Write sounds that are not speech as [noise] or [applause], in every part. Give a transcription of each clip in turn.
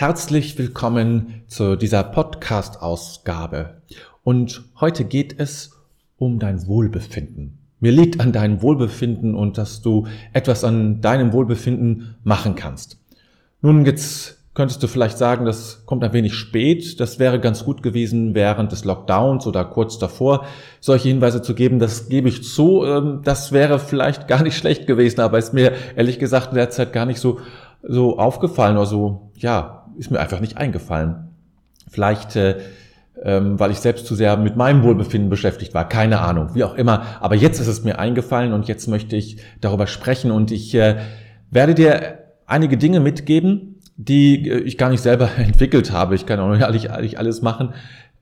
Herzlich willkommen zu dieser Podcast-Ausgabe. Und heute geht es um dein Wohlbefinden. Mir liegt an deinem Wohlbefinden und dass du etwas an deinem Wohlbefinden machen kannst. Nun jetzt könntest du vielleicht sagen, das kommt ein wenig spät. Das wäre ganz gut gewesen, während des Lockdowns oder kurz davor solche Hinweise zu geben. Das gebe ich zu. Ähm, das wäre vielleicht gar nicht [laughs] schlecht gewesen, aber ist mir ehrlich gesagt in der Zeit gar nicht so, so aufgefallen oder so, ja, ist mir einfach nicht eingefallen. Vielleicht, äh, ähm, weil ich selbst zu sehr mit meinem Wohlbefinden beschäftigt war, keine Ahnung, wie auch immer. Aber jetzt ist es mir eingefallen und jetzt möchte ich darüber sprechen und ich äh, werde dir einige Dinge mitgeben, die äh, ich gar nicht selber [laughs] entwickelt habe. Ich kann auch nicht, alles machen.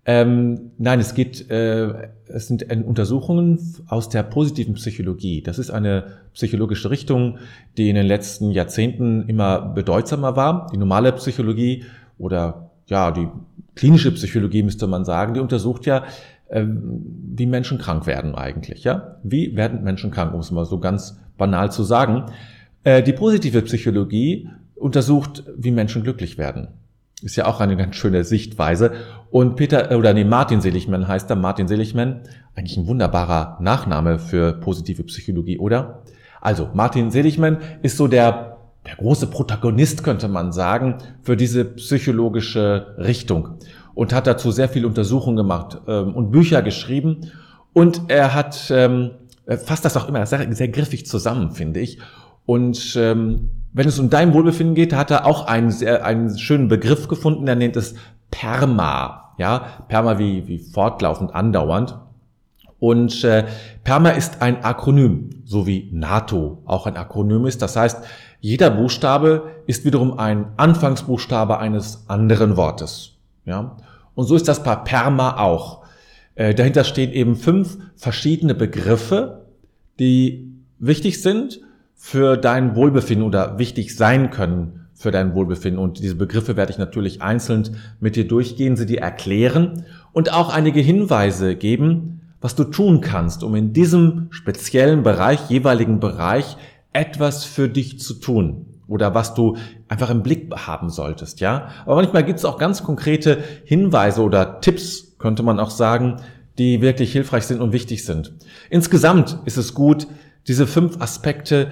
Ähm, nein, es geht, äh, es sind Untersuchungen aus der positiven Psychologie. Das ist eine psychologische Richtung, die in den letzten Jahrzehnten immer bedeutsamer war. Die normale Psychologie oder ja, die klinische Psychologie müsste man sagen, die untersucht ja, äh, wie Menschen krank werden eigentlich. Ja, wie werden Menschen krank, um es mal so ganz banal zu sagen. Äh, die positive Psychologie untersucht, wie Menschen glücklich werden. Ist ja auch eine ganz schöne Sichtweise. Und Peter, äh, oder nee, Martin Seligman heißt er, Martin Seligman, eigentlich ein wunderbarer Nachname für positive Psychologie, oder? Also, Martin Seligman ist so der, der große Protagonist, könnte man sagen, für diese psychologische Richtung und hat dazu sehr viel Untersuchungen gemacht ähm, und Bücher geschrieben. Und er hat, ähm, fasst das auch immer sehr, sehr griffig zusammen, finde ich. Und ähm, wenn es um dein Wohlbefinden geht, hat er auch einen, sehr, einen schönen Begriff gefunden, er nennt es PERMA. Ja, PERMA wie, wie fortlaufend, andauernd. Und äh, PERMA ist ein Akronym, so wie NATO auch ein Akronym ist. Das heißt, jeder Buchstabe ist wiederum ein Anfangsbuchstabe eines anderen Wortes. Ja? Und so ist das bei PERMA auch. Äh, dahinter stehen eben fünf verschiedene Begriffe, die wichtig sind für dein Wohlbefinden oder wichtig sein können für dein Wohlbefinden. Und diese Begriffe werde ich natürlich einzeln mit dir durchgehen, sie dir erklären und auch einige Hinweise geben, was du tun kannst, um in diesem speziellen Bereich, jeweiligen Bereich, etwas für dich zu tun oder was du einfach im Blick haben solltest, ja. Aber manchmal gibt es auch ganz konkrete Hinweise oder Tipps, könnte man auch sagen, die wirklich hilfreich sind und wichtig sind. Insgesamt ist es gut, diese fünf Aspekte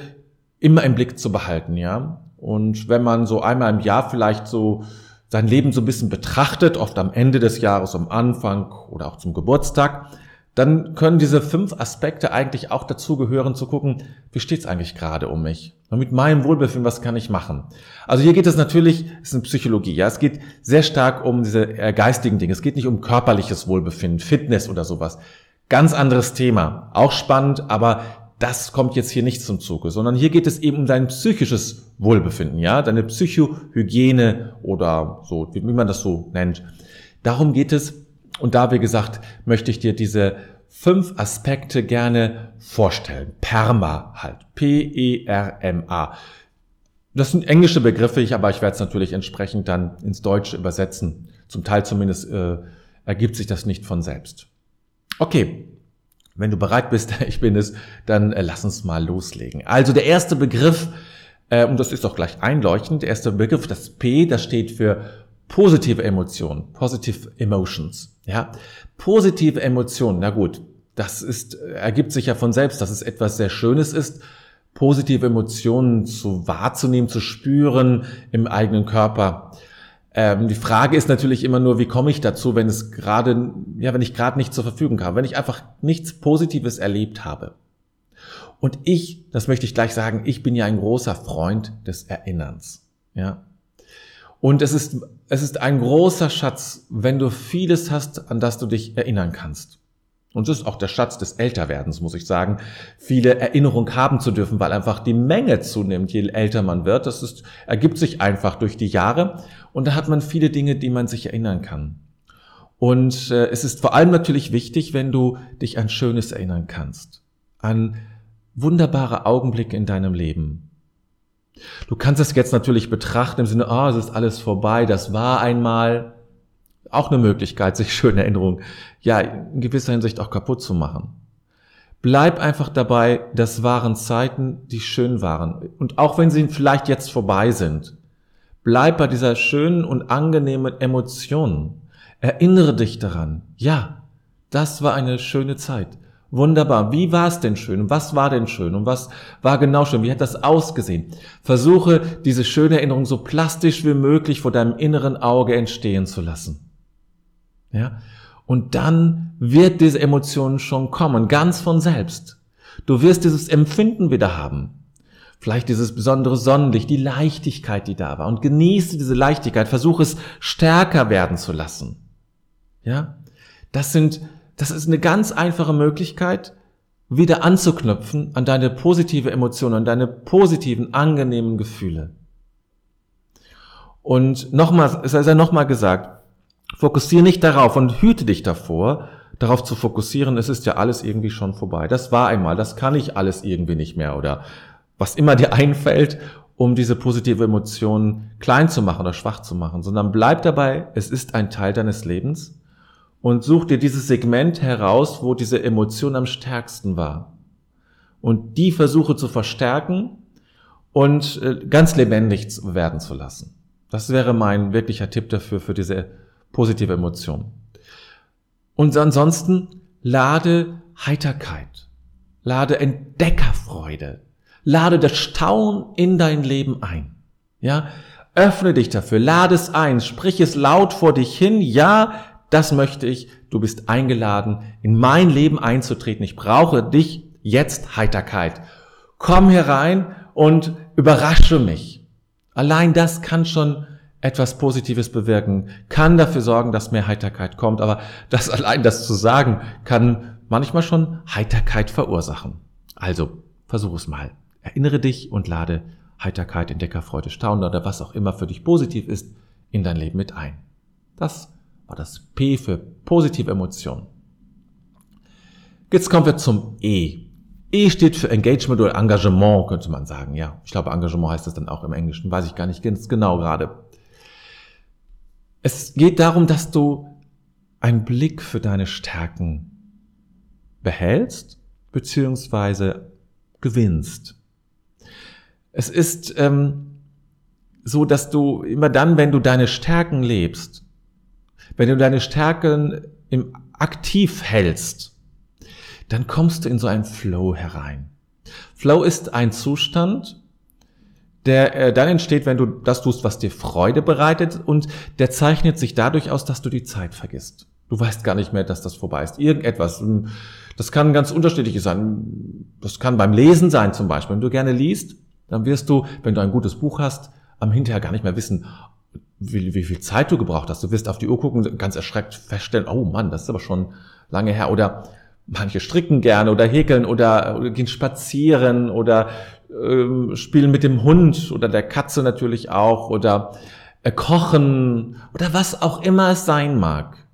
immer im Blick zu behalten, ja. Und wenn man so einmal im Jahr vielleicht so sein Leben so ein bisschen betrachtet, oft am Ende des Jahres, am Anfang oder auch zum Geburtstag, dann können diese fünf Aspekte eigentlich auch dazu gehören, zu gucken, wie steht's eigentlich gerade um mich? Und mit meinem Wohlbefinden, was kann ich machen? Also hier geht es natürlich, es ist eine Psychologie, ja, es geht sehr stark um diese äh, geistigen Dinge. Es geht nicht um körperliches Wohlbefinden, Fitness oder sowas. Ganz anderes Thema. Auch spannend, aber das kommt jetzt hier nicht zum Zuge, sondern hier geht es eben um dein psychisches Wohlbefinden, ja, deine Psychohygiene oder so, wie man das so nennt. Darum geht es. Und da, wie gesagt, möchte ich dir diese fünf Aspekte gerne vorstellen. PERMA halt. P-E-R-M-A. Das sind englische Begriffe, ich, aber ich werde es natürlich entsprechend dann ins Deutsche übersetzen. Zum Teil zumindest äh, ergibt sich das nicht von selbst. Okay, wenn du bereit bist, [laughs] ich bin es, dann äh, lass uns mal loslegen. Also der erste Begriff, äh, und das ist auch gleich einleuchtend, der erste Begriff, das P, das steht für positive Emotionen, positive emotions. Ja, positive Emotionen, na gut, das ist, äh, ergibt sich ja von selbst, dass es etwas sehr Schönes ist, positive Emotionen zu wahrzunehmen, zu spüren im eigenen Körper. Ähm, die Frage ist natürlich immer nur, wie komme ich dazu, wenn es gerade, ja, wenn ich gerade nicht zur Verfügung habe, wenn ich einfach nichts Positives erlebt habe. Und ich, das möchte ich gleich sagen, ich bin ja ein großer Freund des Erinnerns. Ja. Und es ist, es ist ein großer Schatz, wenn du vieles hast, an das du dich erinnern kannst. Und das ist auch der Schatz des Älterwerdens, muss ich sagen, viele Erinnerungen haben zu dürfen, weil einfach die Menge zunimmt, je älter man wird. Das ist, ergibt sich einfach durch die Jahre. Und da hat man viele Dinge, die man sich erinnern kann. Und äh, es ist vor allem natürlich wichtig, wenn du dich an Schönes erinnern kannst. An wunderbare Augenblicke in deinem Leben. Du kannst es jetzt natürlich betrachten im Sinne, oh, es ist alles vorbei, das war einmal auch eine Möglichkeit, sich schöne Erinnerungen, ja, in gewisser Hinsicht auch kaputt zu machen. Bleib einfach dabei, das waren Zeiten, die schön waren. Und auch wenn sie vielleicht jetzt vorbei sind, Bleib bei dieser schönen und angenehmen Emotion. Erinnere dich daran. Ja, das war eine schöne Zeit. Wunderbar. Wie war es denn schön? Und was war denn schön? Und was war genau schön? Wie hat das ausgesehen? Versuche, diese schöne Erinnerung so plastisch wie möglich vor deinem inneren Auge entstehen zu lassen. Ja? Und dann wird diese Emotion schon kommen, ganz von selbst. Du wirst dieses Empfinden wieder haben. Vielleicht dieses besondere Sonnenlicht, die Leichtigkeit, die da war. Und genieße diese Leichtigkeit. Versuche es stärker werden zu lassen. Ja? Das sind das ist eine ganz einfache Möglichkeit, wieder anzuknüpfen an deine positive Emotion, an deine positiven, angenehmen Gefühle. Und nochmal, es sei nochmal gesagt, fokussiere nicht darauf und hüte dich davor, darauf zu fokussieren, es ist ja alles irgendwie schon vorbei. Das war einmal, das kann ich alles irgendwie nicht mehr oder was immer dir [laughs] einfällt, um diese positive Emotion klein zu machen oder schwach zu machen, sondern bleib dabei, es ist ein Teil deines Lebens und such dir dieses Segment heraus, wo diese Emotion am stärksten war. Und die versuche zu verstärken und äh, ganz lebendig werden zu lassen. Das wäre mein wirklicher Tipp dafür, für diese positive Emotion. Und ansonsten lade Heiterkeit, lade Entdeckerfreude, lade das Staunen in dein Leben ein. Ja, öffne dich dafür, lade es ein, sprich es laut vor dich hin. Ja, das möchte ich, du bist eingeladen, in mein Leben einzutreten. Ich brauche dich jetzt Heiterkeit. Komm herein und überrasche mich. Allein das kann schon etwas Positives bewirken, kann dafür sorgen, dass mehr Heiterkeit kommt, aber das allein das zu sagen, kann manchmal schon Heiterkeit verursachen. Also, versuch es mal. Erinnere dich und lade Heiterkeit, Entdeckerfreude, Staunen oder was auch immer für dich positiv ist, in dein Leben mit ein. Das war das P für positive Emotionen. Jetzt kommen wir zum E. E steht für Engagement oder Engagement, könnte man sagen. Ja, ich glaube, Engagement heißt das dann auch im Englischen. Weiß ich gar nicht ganz genau gerade. Es geht darum, dass du einen Blick für deine Stärken behältst beziehungsweise gewinnst. Es ist ähm, so, dass du immer dann, wenn du deine Stärken lebst, wenn du deine Stärken im aktiv hältst, dann kommst du in so einen Flow herein. Flow ist ein Zustand, der äh, dann entsteht, wenn du das tust, was dir Freude bereitet und der zeichnet sich dadurch aus, dass du die Zeit vergisst. Du weißt gar nicht mehr, dass das vorbei ist. Irgendetwas. Das kann ganz unterschiedlich sein. Das kann beim Lesen sein zum Beispiel. Wenn du gerne liest, dann wirst du, wenn du ein gutes Buch hast, am hinterher gar nicht mehr wissen, wie, wie viel Zeit du gebraucht hast. Du wirst auf die Uhr gucken, ganz erschreckt feststellen, oh Mann, das ist aber schon lange her. Oder manche stricken gerne oder häkeln oder, oder gehen spazieren oder ähm, spielen mit dem Hund oder der Katze natürlich auch oder äh, kochen oder was auch immer es sein mag.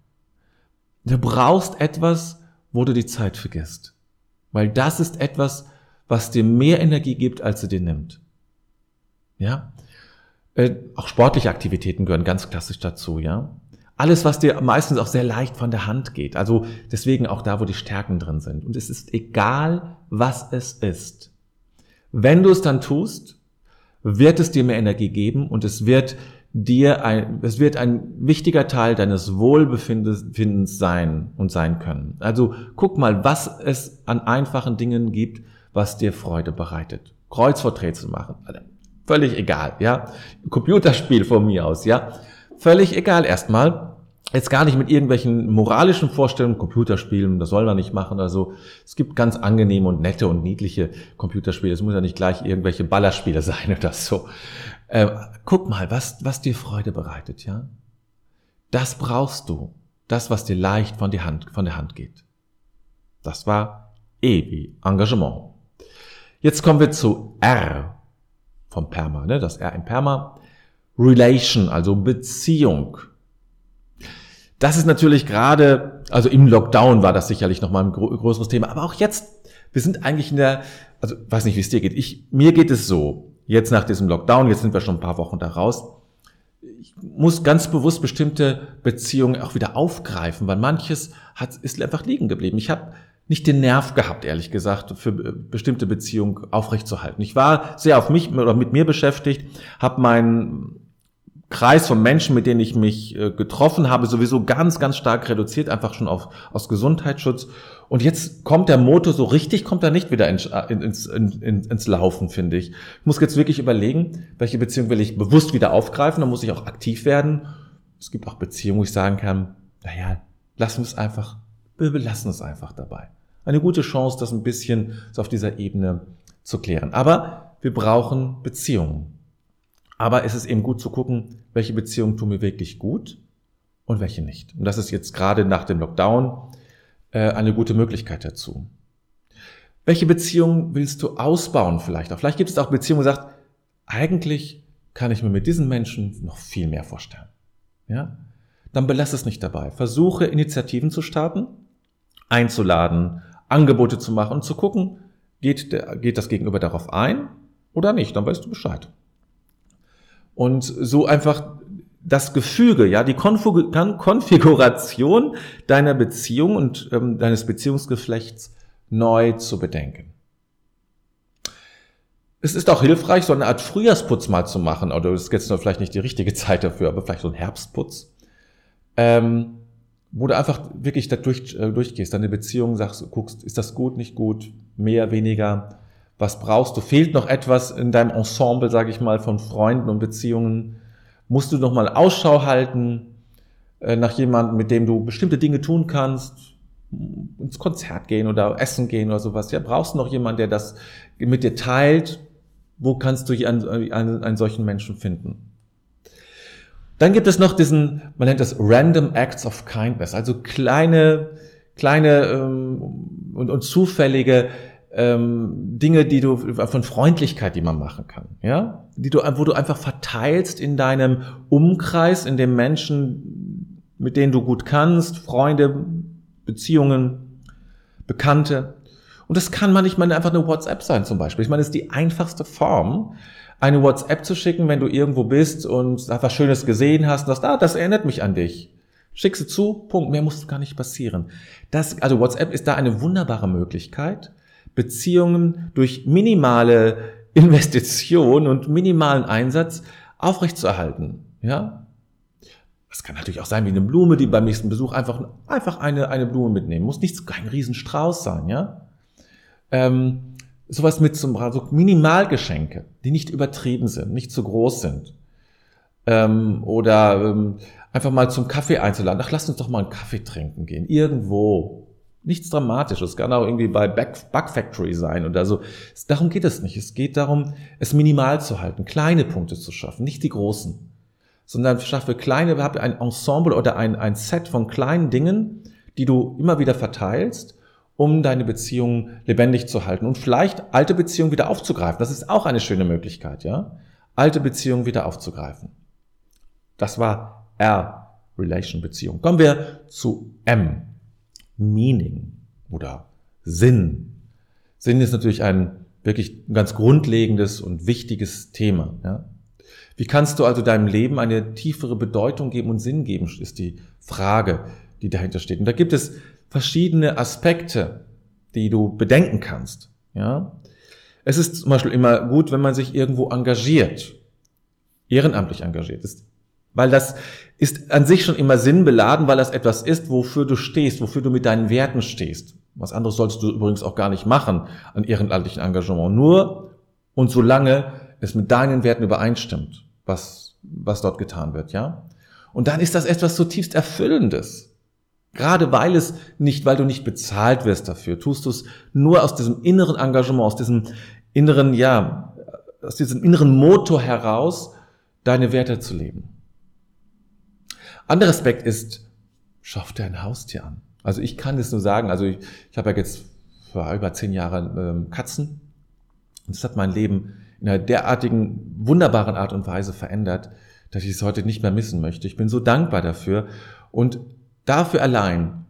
Du brauchst etwas, wo du die Zeit vergisst. Weil das ist etwas, was dir mehr Energie gibt, als sie dir nimmt. Ja? Äh, auch sportliche Aktivitäten gehören ganz klassisch dazu, ja. Alles, was dir meistens auch sehr leicht von der Hand geht. Also deswegen auch da, wo die Stärken drin sind. Und es ist egal, was es ist. Wenn du es dann tust, wird es dir mehr Energie geben und es wird dir ein, es wird ein wichtiger Teil deines Wohlbefindens sein und sein können. Also guck mal, was es an einfachen Dingen gibt, was dir Freude bereitet. Kreuzworträtsel machen. Völlig egal, ja. Computerspiel von mir aus, ja. Völlig egal erstmal. Jetzt gar nicht mit irgendwelchen moralischen Vorstellungen, Computerspielen, das soll man nicht machen oder so. Es gibt ganz angenehme und nette und niedliche Computerspiele. Es muss ja nicht gleich irgendwelche Ballerspiele [laughs] sein oder so. Äh, guck mal, was, was dir Freude bereitet, ja. Das brauchst du. Das, was dir leicht von, die Hand, von der Hand geht. Das war E wie Engagement. Jetzt kommen wir zu R vom Perma, ne? das R im Perma. Relation, also Beziehung. Das ist natürlich gerade, also im Lockdown war das sicherlich nochmal ein größeres Thema, aber auch jetzt, wir sind eigentlich in der, also weiß nicht, wie es dir geht. Ich, mir geht es so, jetzt nach diesem Lockdown, jetzt sind wir schon ein paar Wochen da raus, ich muss ganz bewusst bestimmte Beziehungen auch wieder aufgreifen, weil manches hat, ist einfach liegen geblieben. Ich habe nicht den Nerv gehabt, ehrlich gesagt, für bestimmte Beziehungen aufrechtzuerhalten. Ich war sehr auf mich oder mit mir beschäftigt, habe mein Kreis von Menschen, mit denen ich mich äh, getroffen habe, sowieso ganz, ganz stark reduziert, einfach schon auf, aus Gesundheitsschutz. Und jetzt kommt der Motor so richtig, kommt er nicht wieder ins, ins, ins, ins Laufen, finde ich. Ich muss jetzt wirklich überlegen, welche Beziehung will ich bewusst wieder aufgreifen, dann muss ich auch aktiv werden. Es gibt auch Beziehungen, wo ich sagen kann, naja, lassen wir es einfach, wir belassen es einfach dabei. Eine gute Chance, das ein bisschen so auf dieser Ebene zu klären. Aber wir brauchen Beziehungen. Aber es ist eben gut zu gucken, welche Beziehungen tun mir wirklich gut und welche nicht. Und das ist jetzt gerade nach dem Lockdown äh, eine gute Möglichkeit dazu. Welche Beziehung willst du ausbauen vielleicht auch? Vielleicht gibt es auch Beziehungen, du sagst, eigentlich kann ich mir mit diesen Menschen noch viel mehr vorstellen. Ja? Dann belass es nicht dabei. Versuche Initiativen zu starten, einzuladen, Angebote zu machen und zu gucken, geht, der, geht das Gegenüber darauf ein oder nicht, dann weißt du Bescheid. Und so einfach das Gefüge, ja, die Konfiguration deiner Beziehung und ähm, deines Beziehungsgeflechts neu zu bedenken. Es ist auch hilfreich, so eine Art Frühjahrsputz mal zu machen, oder es ist jetzt vielleicht nicht die richtige Zeit dafür, aber vielleicht so ein Herbstputz, ähm, wo du einfach wirklich da durch, äh, durchgehst, deine Beziehung sagst, guckst, ist das gut, nicht gut, mehr, weniger, was brauchst du? Fehlt noch etwas in deinem Ensemble, sage ich mal, von Freunden und Beziehungen? Musst du noch mal Ausschau halten äh, nach jemandem, mit dem du bestimmte Dinge tun kannst? ins Konzert gehen oder essen gehen oder sowas. Ja, brauchst du noch jemanden, der das mit dir teilt? Wo kannst du einen, einen, einen solchen Menschen finden? Dann gibt es noch diesen, man nennt das Random Acts of Kindness, also kleine, kleine ähm, und, und zufällige ähm, Dinge, die du von Freundlichkeit, die man machen kann, ja, die du, wo du einfach verteilst in deinem Umkreis, in den Menschen, mit denen du gut kannst, Freunde, Beziehungen, Bekannte. Und das kann manchmal einfach eine WhatsApp sein zum Beispiel. Ich meine, es ist die einfachste Form, eine WhatsApp zu schicken, wenn du irgendwo bist und was Schönes gesehen hast und sagst, ah, das erinnert mich an dich. Schick sie zu, Punkt. Mehr muss gar nicht passieren. Das, also WhatsApp ist da eine wunderbare Möglichkeit, Beziehungen durch minimale Investition und minimalen Einsatz aufrechtzuerhalten. Ja? Das kann natürlich auch sein wie eine Blume, die beim nächsten Besuch einfach, einfach eine, eine Blume mitnehmen. Muss nicht kein Riesenstrauß sein, ja? Ähm, sowas mit zum, also Minimalgeschenke, die nicht übertrieben sind, nicht zu groß sind. Ähm, oder ähm, einfach mal zum Kaffee einzuladen. Ach, lass uns doch mal einen Kaffee trinken gehen. Irgendwo. Nichts Dramatisches. Es kann auch irgendwie bei Back, Bug Factory sein oder so. Darum geht es nicht. Es geht darum, es minimal zu halten, kleine Punkte zu schaffen, nicht die großen. Sondern schaffe kleine, habe ein Ensemble oder ein, ein Set von kleinen Dingen, die du immer wieder verteilst, um deine Beziehung lebendig zu halten und vielleicht alte Beziehungen wieder aufzugreifen. Das ist auch eine schöne Möglichkeit, ja? Alte Beziehungen wieder aufzugreifen. Das war R, Relation Beziehung. Kommen wir zu M, Meaning oder Sinn. Sinn ist natürlich ein wirklich ganz grundlegendes und wichtiges Thema. Ja? Wie kannst du also deinem Leben eine tiefere Bedeutung geben und Sinn geben, ist die Frage, die dahinter steht. Und da gibt es verschiedene Aspekte, die du bedenken kannst. Ja? Es ist zum Beispiel immer gut, wenn man sich irgendwo engagiert, ehrenamtlich engagiert ist, weil das ist an sich schon immer sinnbeladen, weil das etwas ist, wofür du stehst, wofür du mit deinen Werten stehst. Was anderes solltest du übrigens auch gar nicht machen an ehrenamtlichen Engagement. Nur und solange es mit deinen Werten übereinstimmt, was, was dort getan wird, ja? Und dann ist das etwas zutiefst Erfüllendes. Gerade weil es nicht, weil du nicht bezahlt wirst dafür, tust du es nur aus diesem inneren Engagement, aus diesem inneren, ja, aus diesem inneren Motor heraus, deine Werte zu leben. Anderer Aspekt ist, schaff dir ein Haustier an. Also ich kann es nur sagen, also ich, ich habe ja jetzt vor über zehn Jahren ähm, Katzen und es hat mein Leben in einer derartigen, wunderbaren Art und Weise verändert, dass ich es heute nicht mehr missen möchte. Ich bin so dankbar dafür und dafür allein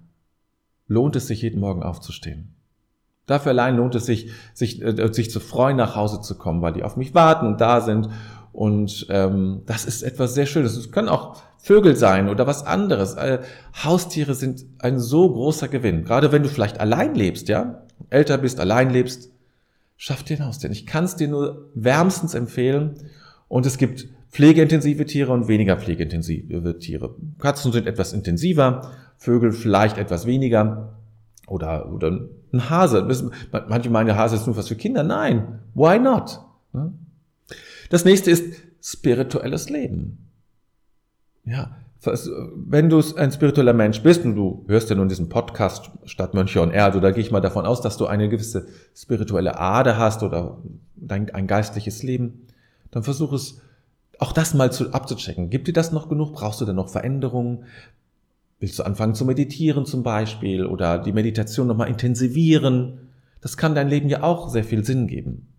lohnt es sich jeden Morgen aufzustehen. Dafür allein lohnt es sich, sich, äh, sich zu freuen, nach Hause zu kommen, weil die auf mich warten und da sind und ähm, das ist etwas sehr Schönes. Es können auch Vögel sein oder was anderes. Äh, Haustiere sind ein so großer Gewinn. Gerade wenn du vielleicht allein lebst, ja, älter bist, allein lebst, schaff dir ein Haustier. Ich kann es dir nur wärmstens empfehlen. Und es gibt pflegeintensive Tiere und weniger pflegeintensive Tiere. Katzen sind etwas intensiver, Vögel vielleicht etwas weniger oder, oder ein Hase. Manche meinen, der Hase ist nur was für Kinder. Nein, why not? Ne? Das nächste ist spirituelles Leben. Ja, wenn du ein spiritueller Mensch bist und du hörst ja nun diesen Podcast statt Mönche und Erde, da gehe ich mal davon aus, dass du eine gewisse spirituelle Ader hast oder ein geistliches Leben, dann versuch es auch das mal zu, abzuchecken. Gibt dir das noch genug? Brauchst du denn noch Veränderungen? Willst du anfangen zu meditieren zum Beispiel oder die Meditation nochmal intensivieren? Das kann dein Leben ja auch sehr viel Sinn geben.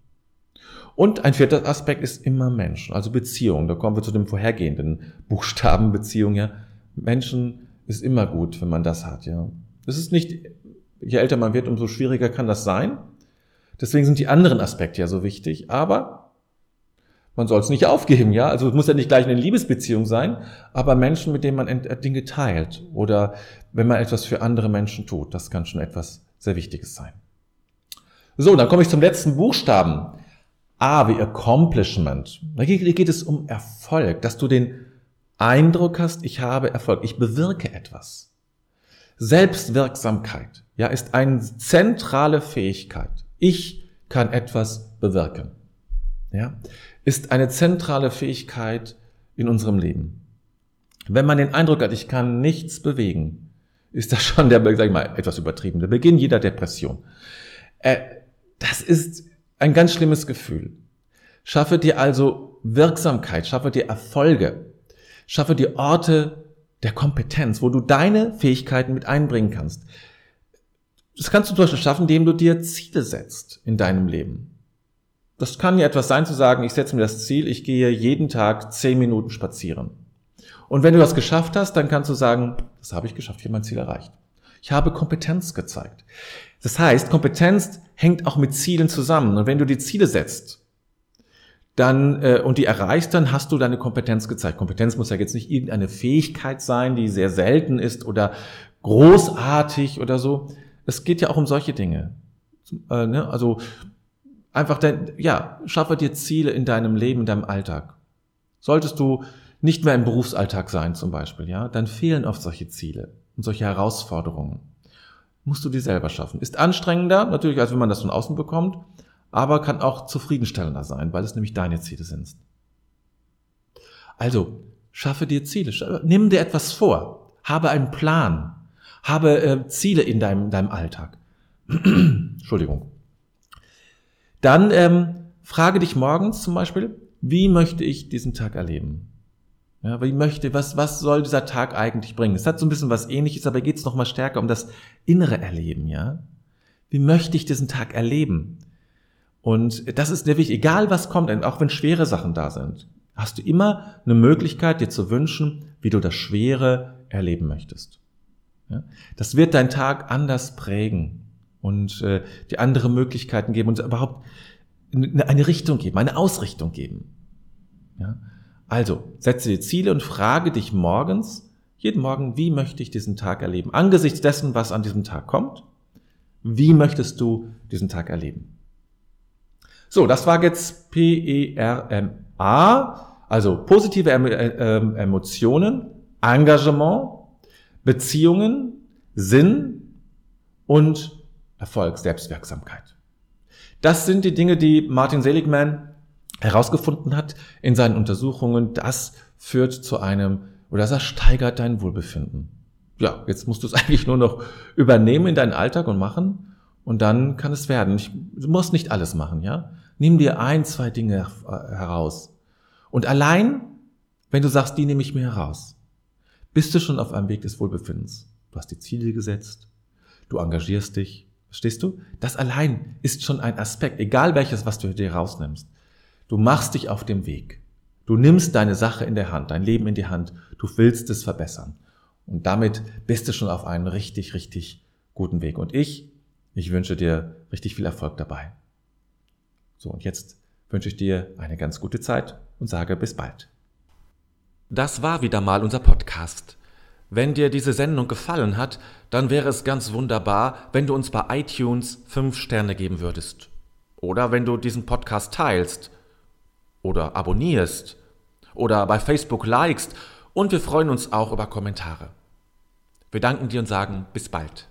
Und ein vierter Aspekt ist immer Menschen, also Beziehung. Da kommen wir zu dem vorhergehenden Buchstaben Beziehung, ja. Menschen ist immer gut, wenn man das hat, ja. Das ist nicht, je älter man wird, umso schwieriger kann das sein. Deswegen sind die anderen Aspekte ja so wichtig, aber man soll es nicht aufgeben, ja. Also es muss ja nicht gleich eine Liebesbeziehung sein, aber Menschen, mit denen man Dinge teilt oder wenn man etwas für andere Menschen tut, das kann schon etwas sehr Wichtiges sein. So, dann komme ich zum letzten Buchstaben. A wie Accomplishment. Da geht es um Erfolg, dass du den Eindruck hast, ich habe Erfolg, ich bewirke etwas. Selbstwirksamkeit, ja, ist eine zentrale Fähigkeit. Ich kann etwas bewirken. Ja, ist eine zentrale Fähigkeit in unserem Leben. Wenn man den Eindruck hat, ich kann nichts bewegen, ist das schon der, sag ich mal, etwas übertrieben, der Beginn jeder Depression. Äh, das ist ein ganz schlimmes Gefühl. Schaffe dir also Wirksamkeit, schaffe dir Erfolge, schaffe dir Orte der Kompetenz, wo du deine Fähigkeiten mit einbringen kannst. Das kannst du zum Beispiel schaffen, indem du dir Ziele setzt in deinem Leben. Das kann ja etwas sein zu sagen, ich setze mir das Ziel, ich gehe jeden Tag zehn Minuten spazieren. Und wenn du das geschafft hast, dann kannst du sagen, das habe ich geschafft, ich habe mein Ziel erreicht. Ich habe Kompetenz gezeigt. Das heißt, Kompetenz hängt auch mit Zielen zusammen. Und wenn du die Ziele setzt, dann äh, und die erreichst, dann hast du deine Kompetenz gezeigt. Kompetenz muss ja jetzt nicht irgendeine Fähigkeit sein, die sehr selten ist oder großartig oder so. Es geht ja auch um solche Dinge. Äh, ne? Also einfach, dein, ja, schaffe dir Ziele in deinem Leben, in deinem Alltag. Solltest du nicht mehr im Berufsalltag sein zum Beispiel, ja, dann fehlen oft solche Ziele und solche Herausforderungen musst du dir selber schaffen. Ist anstrengender, natürlich, als wenn man das von außen bekommt, aber kann auch zufriedenstellender sein, weil es nämlich deine Ziele sind. Also, schaffe dir Ziele, nimm dir etwas vor, habe einen Plan, habe äh, Ziele in deinem, deinem Alltag. [clears throat] Entschuldigung. Dann ähm, frage dich morgens zum Beispiel, wie möchte ich diesen Tag erleben? Ja, wie möchte, was, was soll dieser Tag eigentlich bringen? Es hat so ein bisschen was ähnliches, aber geht es nochmal stärker um das innere Erleben, ja? Wie möchte ich diesen Tag erleben? Und das ist nämlich, egal was kommt, auch wenn schwere Sachen da sind, hast du immer eine Möglichkeit, dir zu wünschen, wie du das Schwere erleben möchtest. Ja? Das wird deinen Tag anders prägen und äh, dir andere Möglichkeiten geben und überhaupt eine Richtung geben, eine Ausrichtung geben. Ja? Also, setze dir Ziele und frage dich morgens, jeden Morgen, wie möchte ich diesen Tag erleben? Angesichts dessen, was an diesem Tag kommt, wie möchtest du diesen Tag erleben? So, das war jetzt P-E-R-M-A, also positive äh, ähm, Emotionen, Engagement, Beziehungen, Sinn und Erfolg, Selbstwirksamkeit. Das sind die Dinge, die Martin Seligman herausgefunden hat in seinen Untersuchungen, das führt zu einem, oder das steigert dein Wohlbefinden. Ja, jetzt musst du es [laughs] eigentlich nur noch übernehmen in deinen Alltag und machen und dann kann es werden. Ich, du musst nicht alles machen, ja? Nimm dir ein, zwei Dinge heraus. Und allein, wenn du sagst, die nehme ich mir heraus, bist du schon auf einem Weg des Wohlbefindens. Du hast die Ziele gesetzt, du engagierst dich, verstehst du? Das allein ist schon ein Aspekt, egal welches, was du dir rausnimmst. Du machst dich auf dem Weg. Du nimmst deine Sache in der Hand, dein Leben in die Hand. Du willst es verbessern. Und damit bist du schon auf einem richtig, richtig guten Weg. Und ich, ich wünsche dir richtig viel Erfolg dabei. So, und jetzt wünsche ich dir eine ganz gute Zeit und sage bis bald. Das war wieder mal unser Podcast. Wenn dir diese Sendung gefallen hat, dann wäre es ganz wunderbar, wenn du uns bei iTunes fünf Sterne geben würdest. Oder wenn du diesen Podcast teilst oder abonnierst oder bei Facebook likest und wir freuen uns auch über Kommentare. Wir danken dir und sagen bis bald.